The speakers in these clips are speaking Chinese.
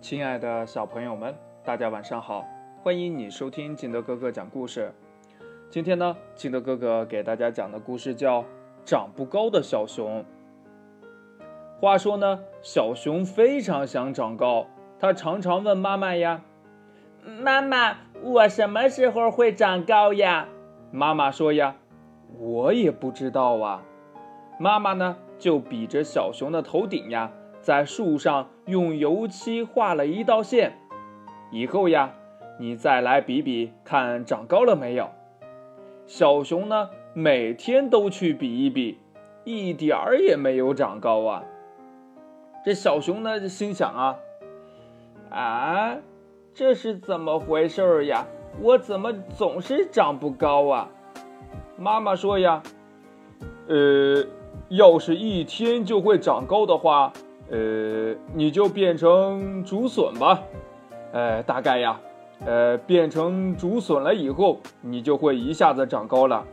亲爱的小朋友们，大家晚上好！欢迎你收听金德哥哥讲故事。今天呢，金德哥哥给大家讲的故事叫《长不高的小熊》。话说呢，小熊非常想长高，它常常问妈妈呀：“妈妈，我什么时候会长高呀？”妈妈说呀：“我也不知道啊。”妈妈呢，就比着小熊的头顶呀。在树上用油漆画了一道线，以后呀，你再来比比看长高了没有。小熊呢，每天都去比一比，一点儿也没有长高啊。这小熊呢，心想啊，啊，这是怎么回事呀？我怎么总是长不高啊？妈妈说呀，呃，要是一天就会长高的话。呃，你就变成竹笋吧，呃，大概呀，呃，变成竹笋了以后，你就会一下子长高了。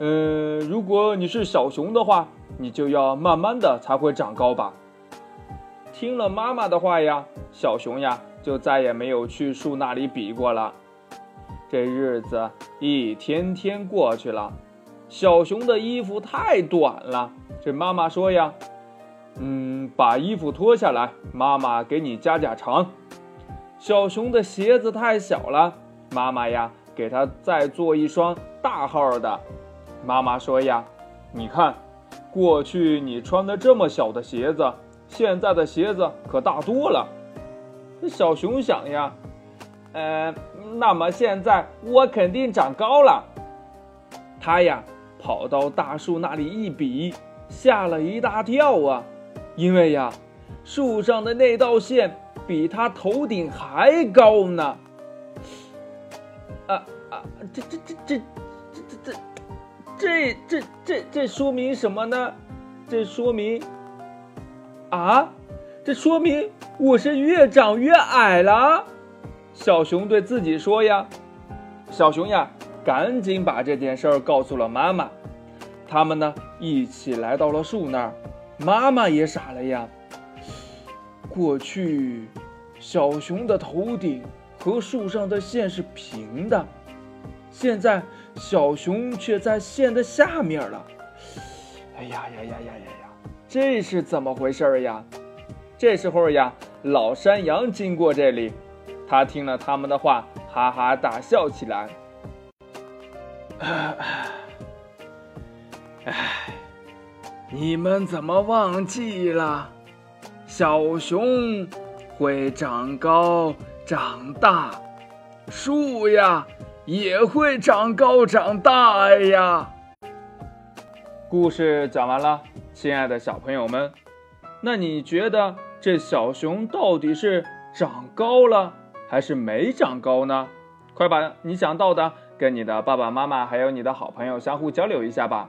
嗯，如果你是小熊的话，你就要慢慢的才会长高吧。听了妈妈的话呀，小熊呀就再也没有去树那里比过了。这日子一天天过去了，小熊的衣服太短了。这妈妈说呀。嗯，把衣服脱下来，妈妈给你加加长。小熊的鞋子太小了，妈妈呀，给他再做一双大号的。妈妈说呀，你看，过去你穿的这么小的鞋子，现在的鞋子可大多了。小熊想呀，呃，那么现在我肯定长高了。他呀，跑到大树那里一比，吓了一大跳啊！因为呀，树上的那道线比他头顶还高呢。啊啊，这这这这这这这这这这这说明什么呢？这说明啊，这说明我是越长越矮了。小熊对自己说呀。小熊呀，赶紧把这件事儿告诉了妈妈。他们呢，一起来到了树那儿。妈妈也傻了呀。过去，小熊的头顶和树上的线是平的，现在小熊却在线的下面了。哎呀呀呀呀呀呀！这是怎么回事呀？这时候呀，老山羊经过这里，他听了他们的话，哈哈大笑起来。唉。你们怎么忘记了？小熊会长高长大，树呀也会长高长大呀。故事讲完了，亲爱的小朋友们，那你觉得这小熊到底是长高了还是没长高呢？快把你想到的跟你的爸爸妈妈还有你的好朋友相互交流一下吧。